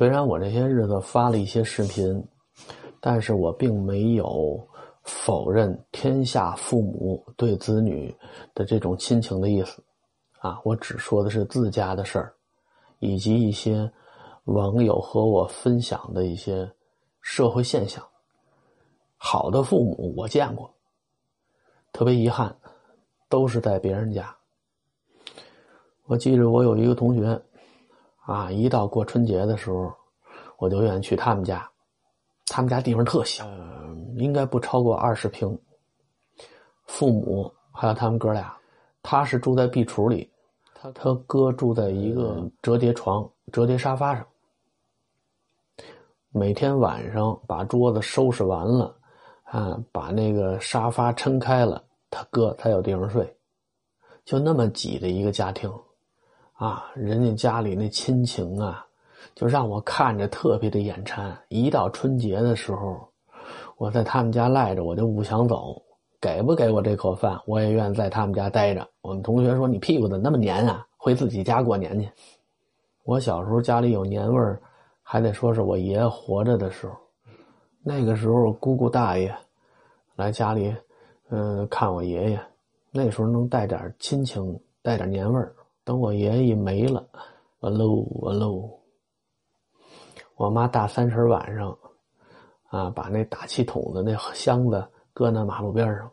虽然我这些日子发了一些视频，但是我并没有否认天下父母对子女的这种亲情的意思，啊，我只说的是自家的事儿，以及一些网友和我分享的一些社会现象。好的父母我见过，特别遗憾，都是在别人家。我记着我有一个同学。啊，一到过春节的时候，我就愿意去他们家。他们家地方特小，应该不超过二十平。父母还有他们哥俩，他是住在壁橱里，他他哥住在一个折叠床、折叠沙发上。每天晚上把桌子收拾完了，啊，把那个沙发撑开了，他哥才有地方睡。就那么挤的一个家庭。啊，人家家里那亲情啊，就让我看着特别的眼馋。一到春节的时候，我在他们家赖着，我就不想走。给不给我这口饭，我也愿在他们家待着。我们同学说：“你屁股怎么那么黏啊？回自己家过年去。”我小时候家里有年味儿，还得说是我爷爷活着的时候。那个时候姑姑大爷来家里，嗯，看我爷爷，那时候能带点亲情，带点年味儿。等我爷爷一没了，完喽完喽！我妈大三十晚上，啊，把那打气筒的那箱子搁那马路边上，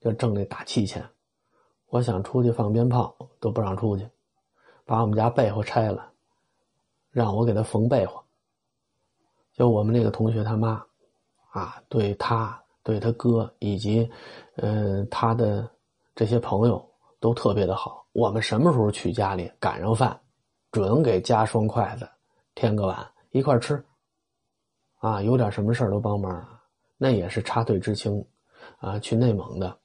就挣那打气钱。我想出去放鞭炮都不让出去，把我们家被窝拆了，让我给他缝被窝。就我们那个同学他妈，啊，对他对他哥以及，嗯，他的这些朋友都特别的好。我们什么时候去家里赶上饭，准给加双筷子，添个碗一块吃。啊，有点什么事都帮忙，那也是插队知青，啊，去内蒙的，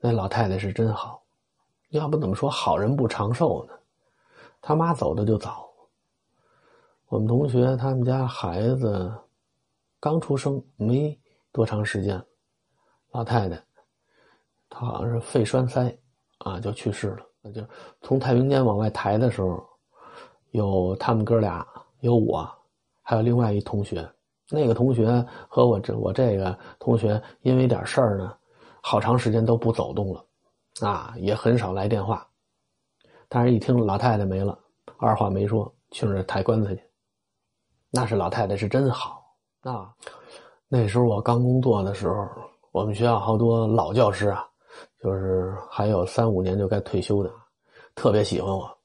那老太太是真好，要不怎么说好人不长寿呢？他妈走的就早，我们同学他们家孩子刚出生没多长时间，老太太，她好像是肺栓塞。啊，就去世了。那就从太平间往外抬的时候，有他们哥俩，有我，还有另外一同学。那个同学和我这我这个同学，因为点事儿呢，好长时间都不走动了，啊，也很少来电话。但是，一听老太太没了，二话没说，去那抬棺材去。那是老太太是真好。那那时候我刚工作的时候，我们学校好多老教师啊。就是还有三五年就该退休的，特别喜欢我，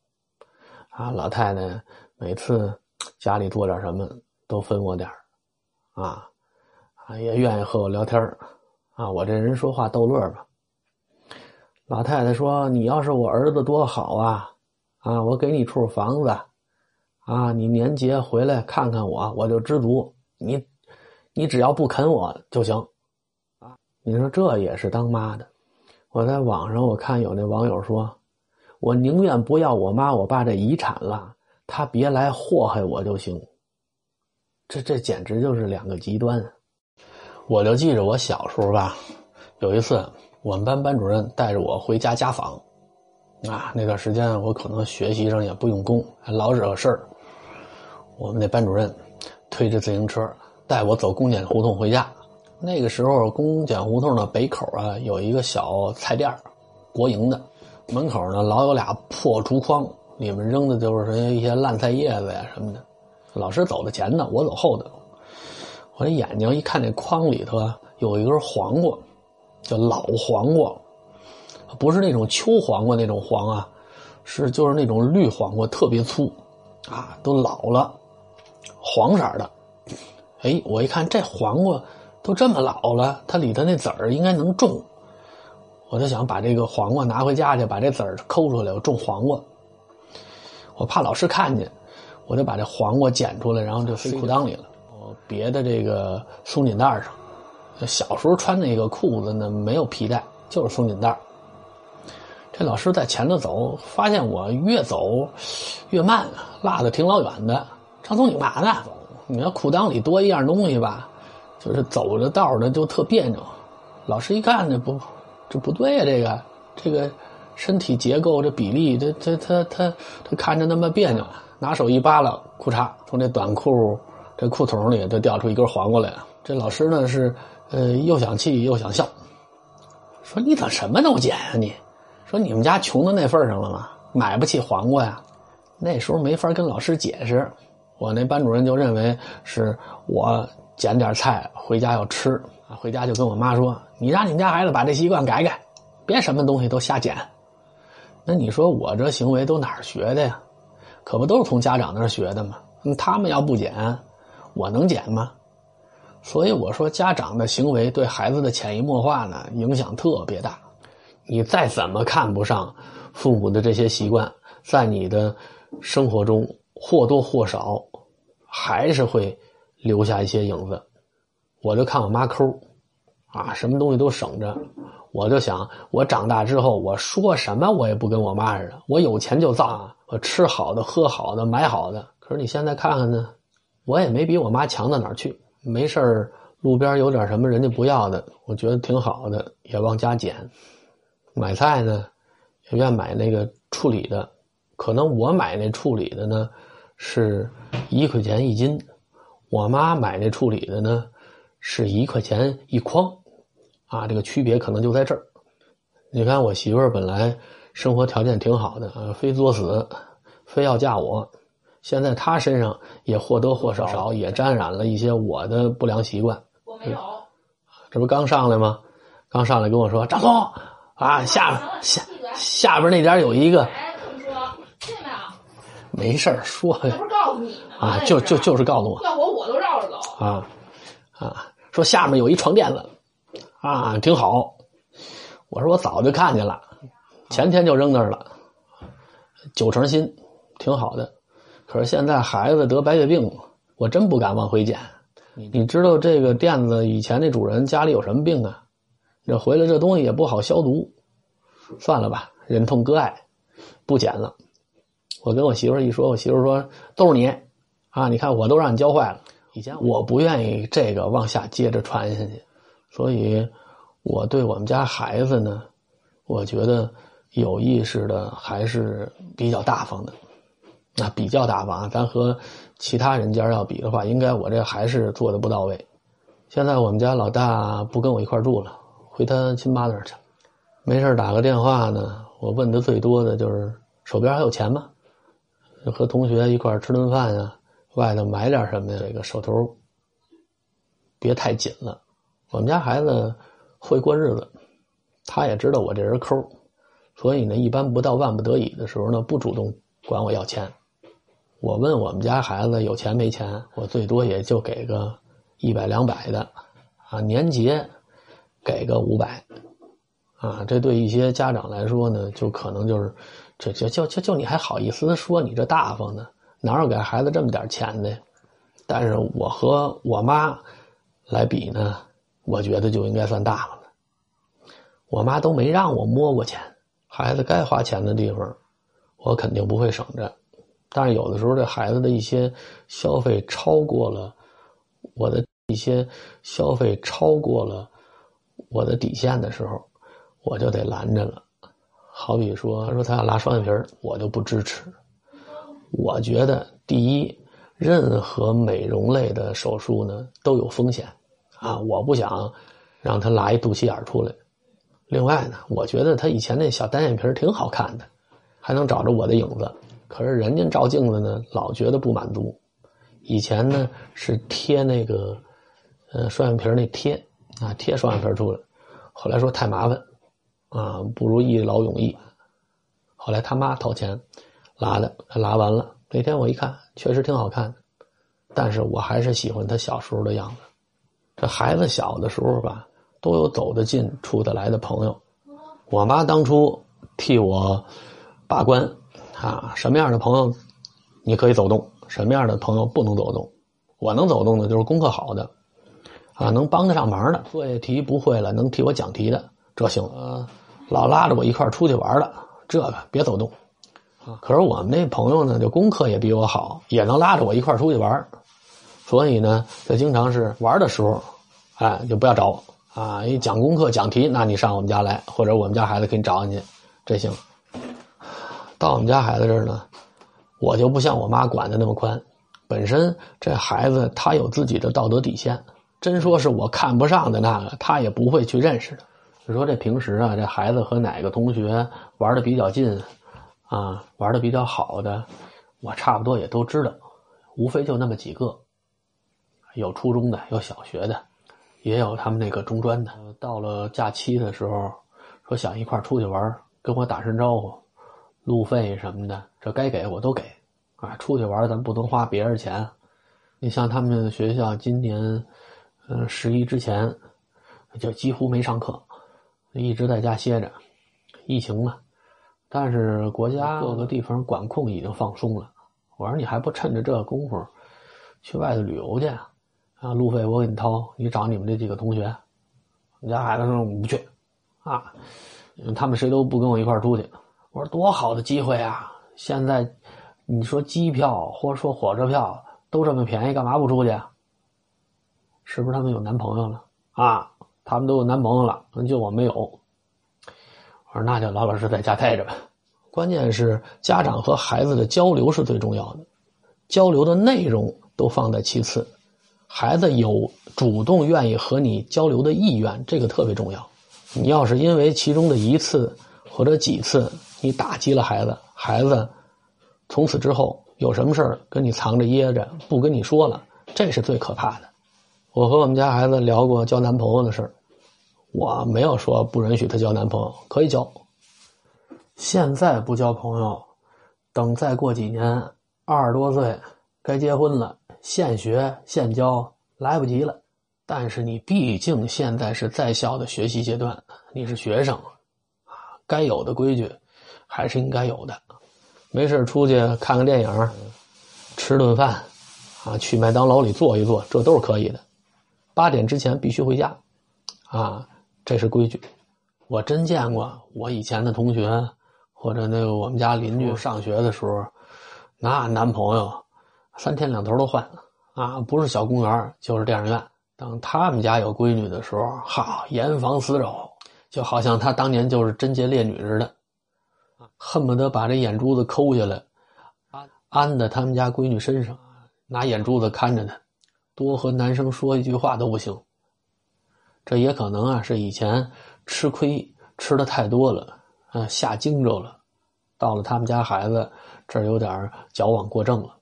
啊，老太太每次家里做点什么都分我点啊，啊，也愿意和我聊天啊，我这人说话逗乐吧。老太太说：“你要是我儿子多好啊，啊，我给你处房子，啊，你年节回来看看我，我就知足。你，你只要不啃我就行，啊，你说这也是当妈的。”我在网上我看有那网友说，我宁愿不要我妈我爸这遗产了，他别来祸害我就行。这这简直就是两个极端。我就记着我小时候吧，有一次我们班班主任带着我回家家访，啊，那段时间我可能学习上也不用功，还老惹事儿。我们那班主任推着自行车带我走公检胡同回家。那个时候，公检胡同的北口啊，有一个小菜店国营的，门口呢老有俩破竹筐，里面扔的就是一些烂菜叶子呀什么的。老师走的前头，我走后头。我这眼睛一看，那筐里头有一根黄瓜，叫老黄瓜，不是那种秋黄瓜那种黄啊，是就是那种绿黄瓜，特别粗，啊，都老了，黄色的。哎，我一看这黄瓜。都这么老了，它里头那籽儿应该能种。我就想把这个黄瓜拿回家去，把这籽儿抠出来，我种黄瓜。我怕老师看见，我就把这黄瓜捡出来，然后就塞裤裆里了。我别的这个松紧带上。小时候穿那个裤子呢，没有皮带，就是松紧带。这老师在前头走，发现我越走越慢，落的挺老远的。张总，你干嘛呢？你要裤裆里多一样东西吧？就是走着道的就特别扭，老师一看这不，这不对呀，这个，这个身体结构这比例，这这他他他看着那么别扭，拿手一扒拉，裤衩从这短裤这裤筒里就掉出一根黄瓜来了。这老师呢是呃又想气又想笑，说你怎什么都捡啊你？说你们家穷到那份上了吗？买不起黄瓜呀？那时候没法跟老师解释，我那班主任就认为是我捡点菜回家要吃啊，回家就跟我妈说：“你让你们家孩子把这习惯改改，别什么东西都瞎捡。”那你说我这行为都哪儿学的呀？可不都是从家长那儿学的吗？他们要不捡，我能捡吗？所以我说，家长的行为对孩子的潜移默化呢，影响特别大。你再怎么看不上父母的这些习惯，在你的生活中或多或少还是会留下一些影子。我就看我妈抠，啊，什么东西都省着。我就想，我长大之后，我说什么我也不跟我妈似的。我有钱就造啊，我吃好的、喝好的、买好的。可是你现在看看呢，我也没比我妈强到哪儿去。没事路边有点什么人家不要的，我觉得挺好的，也往家捡。买菜呢，也愿买那个处理的。可能我买那处理的呢，是一块钱一斤；我妈买那处理的呢，是一块钱一筐。啊，这个区别可能就在这儿。你看，我媳妇儿本来生活条件挺好的啊，非作死，非要嫁我。现在她身上也或多或少也沾染了一些我的不良习惯。我没有，这不刚上来吗？刚上来跟我说张松啊，下下下边那点有一个。没事说。这不是告诉你吗？啊，就就就是告诉我。啊啊，说下面有一床垫子。啊，挺好。我说我早就看见了，前天就扔那儿了，九成新，挺好的。可是现在孩子得白血病，我真不敢往回捡。你知道这个垫子以前那主人家里有什么病啊？这回来这东西也不好消毒，算了吧，忍痛割爱，不捡了。我跟我媳妇一说，我媳妇说都是你啊！你看我都让你教坏了。以前我不愿意这个往下接着传下去。所以，我对我们家孩子呢，我觉得有意识的还是比较大方的，那比较大方。咱和其他人家要比的话，应该我这还是做的不到位。现在我们家老大不跟我一块住了，回他亲妈那儿去。没事打个电话呢，我问的最多的就是手边还有钱吗？和同学一块吃顿饭呀，外头买点什么呀？这个手头别太紧了。我们家孩子会过日子，他也知道我这人抠，所以呢，一般不到万不得已的时候呢，不主动管我要钱。我问我们家孩子有钱没钱，我最多也就给个一百两百的，啊，年节给个五百，啊，这对一些家长来说呢，就可能就是，这就就就就你还好意思说你这大方呢？哪有给孩子这么点钱的？但是我和我妈来比呢。我觉得就应该算大方的。我妈都没让我摸过钱，孩子该花钱的地方，我肯定不会省着。但是有的时候，这孩子的一些消费超过了我的一些消费超过了我的底线的时候，我就得拦着了。好比说，说他要拉双眼皮我就不支持。我觉得，第一，任何美容类的手术呢都有风险。啊，我不想让他拉一肚脐眼出来。另外呢，我觉得他以前那小单眼皮挺好看的，还能找着我的影子。可是人家照镜子呢，老觉得不满足。以前呢是贴那个呃双眼皮那贴啊，贴双眼皮出来。后来说太麻烦啊，不如一劳永逸。后来他妈掏钱拉的，他拉完了那天我一看，确实挺好看的。但是我还是喜欢他小时候的样子。这孩子小的时候吧，都有走得近、处得来的朋友。我妈当初替我把关啊，什么样的朋友你可以走动，什么样的朋友不能走动。我能走动的，就是功课好的啊，能帮得上忙的，作业题不会了能替我讲题的，这行。呃，老拉着我一块出去玩的，这个别走动。可是我们那朋友呢，就功课也比我好，也能拉着我一块出去玩所以呢，他经常是玩的时候。哎，就不要找我啊！一讲功课、讲题，那你上我们家来，或者我们家孩子给你找你，这行。到我们家孩子这儿呢，我就不像我妈管的那么宽。本身这孩子他有自己的道德底线，真说是我看不上的那个，他也不会去认识的。你说这平时啊，这孩子和哪个同学玩的比较近，啊，玩的比较好的，我差不多也都知道，无非就那么几个，有初中的，有小学的，也有他们那个中专的。到了假期的时候，说想一块出去玩，跟我打声招呼，路费什么的，这该给我都给。啊，出去玩咱不能花别人钱。你像他们学校今年，嗯，十一之前就几乎没上课，一直在家歇着。疫情嘛，但是国家各个地方管控已经放松了。我说你还不趁着这功夫去外头旅游去？啊，路费我给你掏，你找你们这几个同学。我们家孩子说我不去，啊，他们谁都不跟我一块出去。我说多好的机会啊！现在。你说机票或者说火车票都这么便宜，干嘛不出去？是不是他们有男朋友了啊？他们都有男朋友了，就我没有。我说那就老老实实在家待着吧。关键是家长和孩子的交流是最重要的，交流的内容都放在其次，孩子有主动愿意和你交流的意愿，这个特别重要。你要是因为其中的一次或者几次你打击了孩子，孩子。从此之后，有什么事儿跟你藏着掖着，不跟你说了，这是最可怕的。我和我们家孩子聊过交男朋友的事儿，我没有说不允许他交男朋友，可以交。现在不交朋友，等再过几年，二十多岁该结婚了，现学现交来不及了。但是你毕竟现在是在校的学习阶段，你是学生，啊，该有的规矩还是应该有的。没事出去看个电影，吃顿饭，啊，去麦当劳里坐一坐，这都是可以的。八点之前必须回家，啊，这是规矩。我真见过我以前的同学或者那个我们家邻居上学的时候，那男朋友三天两头都换，啊，不是小公园就是电影院。等他们家有闺女的时候，好严防死守，就好像他当年就是贞洁烈女似的。恨不得把这眼珠子抠下来，安安在他们家闺女身上，拿眼珠子看着她，多和男生说一句话都不行。这也可能啊，是以前吃亏吃的太多了，啊，下惊着了，到了他们家孩子这儿有点矫枉过正了。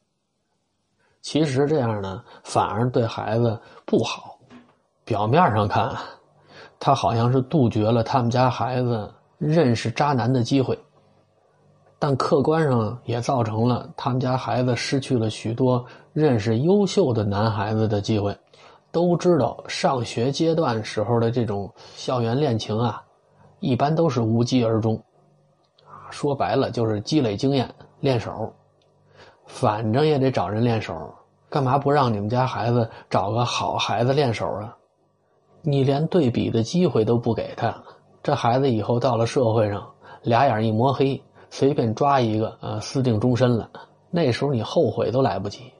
其实这样呢，反而对孩子不好。表面上看，他好像是杜绝了他们家孩子认识渣男的机会。但客观上也造成了他们家孩子失去了许多认识优秀的男孩子的机会。都知道上学阶段时候的这种校园恋情啊，一般都是无疾而终。说白了就是积累经验练手，反正也得找人练手，干嘛不让你们家孩子找个好孩子练手啊？你连对比的机会都不给他，这孩子以后到了社会上，俩眼一抹黑。随便抓一个，呃，私定终身了。那时候你后悔都来不及。